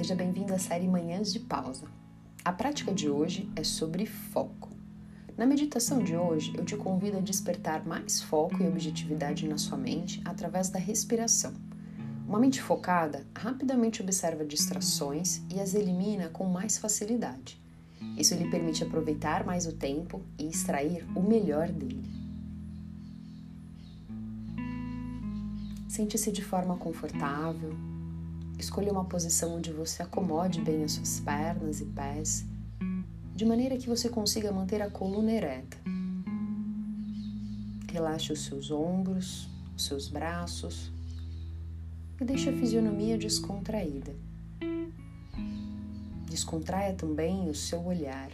Seja bem-vindo à série Manhãs de Pausa. A prática de hoje é sobre foco. Na meditação de hoje, eu te convido a despertar mais foco e objetividade na sua mente através da respiração. Uma mente focada rapidamente observa distrações e as elimina com mais facilidade. Isso lhe permite aproveitar mais o tempo e extrair o melhor dele. Sente-se de forma confortável. Escolha uma posição onde você acomode bem as suas pernas e pés, de maneira que você consiga manter a coluna ereta. Relaxe os seus ombros, os seus braços e deixe a fisionomia descontraída. Descontraia também o seu olhar.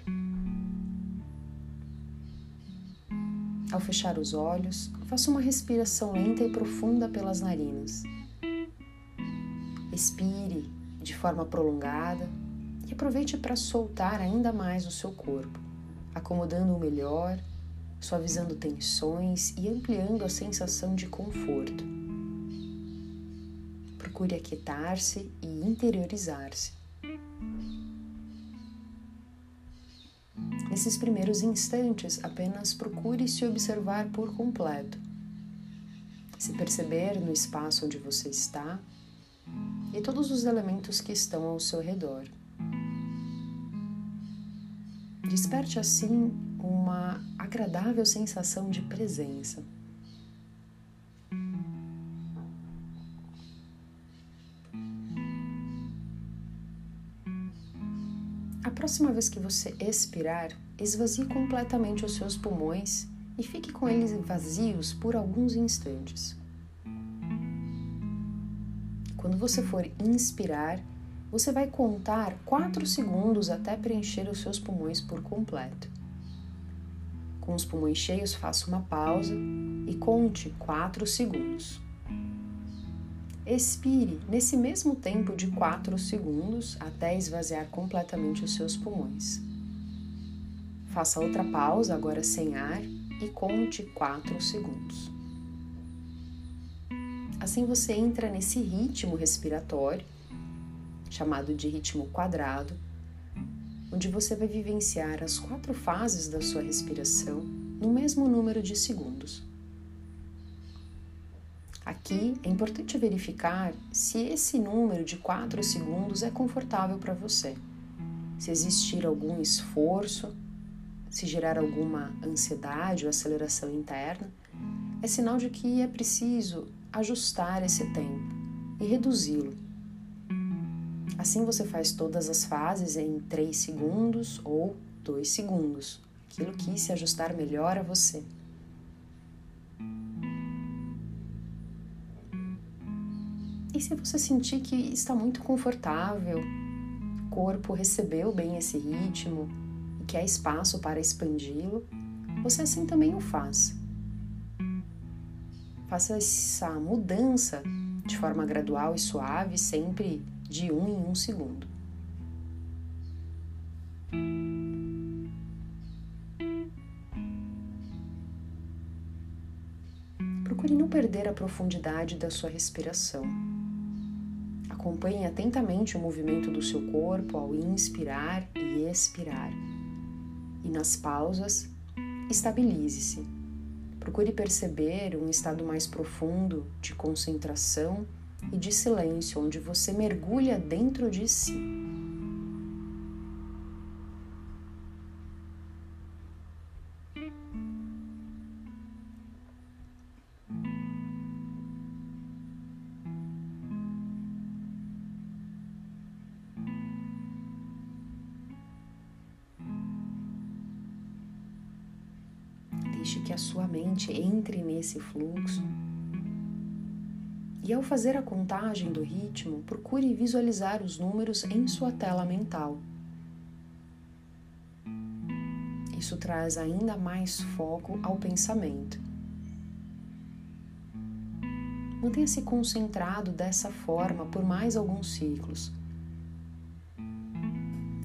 Ao fechar os olhos, faça uma respiração lenta e profunda pelas narinas. Expire de forma prolongada e aproveite para soltar ainda mais o seu corpo, acomodando-o melhor, suavizando tensões e ampliando a sensação de conforto. Procure aquietar-se e interiorizar-se. Nesses primeiros instantes, apenas procure se observar por completo. Se perceber no espaço onde você está e todos os elementos que estão ao seu redor. Desperte assim uma agradável sensação de presença. A próxima vez que você expirar, esvazie completamente os seus pulmões e fique com eles vazios por alguns instantes. Quando você for inspirar, você vai contar 4 segundos até preencher os seus pulmões por completo. Com os pulmões cheios, faça uma pausa e conte 4 segundos. Expire nesse mesmo tempo de 4 segundos até esvaziar completamente os seus pulmões. Faça outra pausa, agora sem ar, e conte 4 segundos. Assim você entra nesse ritmo respiratório, chamado de ritmo quadrado, onde você vai vivenciar as quatro fases da sua respiração no mesmo número de segundos. Aqui é importante verificar se esse número de 4 segundos é confortável para você. Se existir algum esforço, se gerar alguma ansiedade ou aceleração interna, é sinal de que é preciso ajustar esse tempo e reduzi-lo. Assim você faz todas as fases em 3 segundos ou 2 segundos, aquilo que se ajustar melhor a você. E se você sentir que está muito confortável, o corpo recebeu bem esse ritmo e quer espaço para expandi-lo, você assim também o faz. Faça essa mudança de forma gradual e suave, sempre de um em um segundo. Procure não perder a profundidade da sua respiração. Acompanhe atentamente o movimento do seu corpo ao inspirar e expirar. E nas pausas, estabilize-se Procure perceber um estado mais profundo de concentração e de silêncio, onde você mergulha dentro de si. Que a sua mente entre nesse fluxo. E ao fazer a contagem do ritmo, procure visualizar os números em sua tela mental. Isso traz ainda mais foco ao pensamento. Mantenha-se concentrado dessa forma por mais alguns ciclos.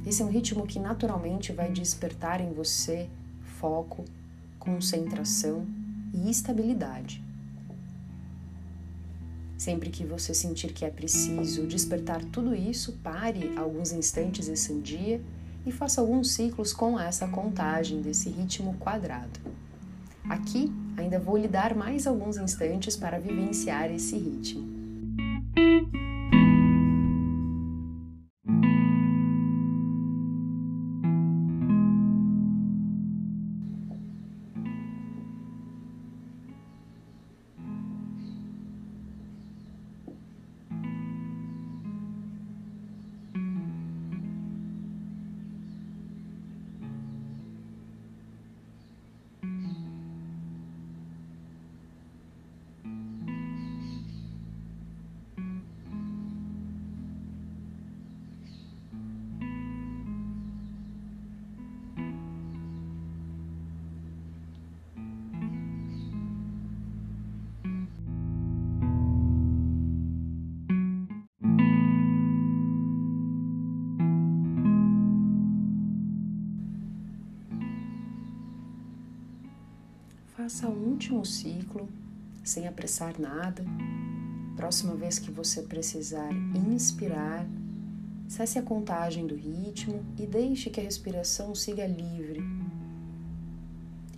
Esse é um ritmo que naturalmente vai despertar em você foco, concentração e estabilidade. Sempre que você sentir que é preciso despertar tudo isso, pare alguns instantes esse dia e faça alguns ciclos com essa contagem desse ritmo quadrado. Aqui ainda vou lhe dar mais alguns instantes para vivenciar esse ritmo. Faça o último ciclo sem apressar nada. Próxima vez que você precisar inspirar, cesse a contagem do ritmo e deixe que a respiração siga livre.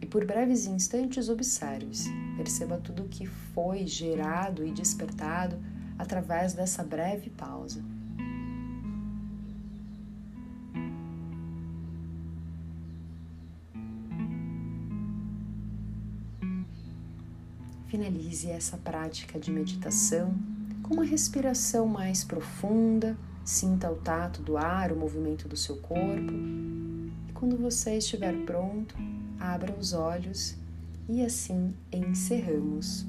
E por breves instantes observe-se, perceba tudo o que foi gerado e despertado através dessa breve pausa. Finalize essa prática de meditação com uma respiração mais profunda, sinta o tato do ar, o movimento do seu corpo. E quando você estiver pronto, abra os olhos e assim encerramos.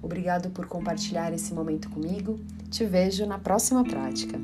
Obrigado por compartilhar esse momento comigo. Te vejo na próxima prática.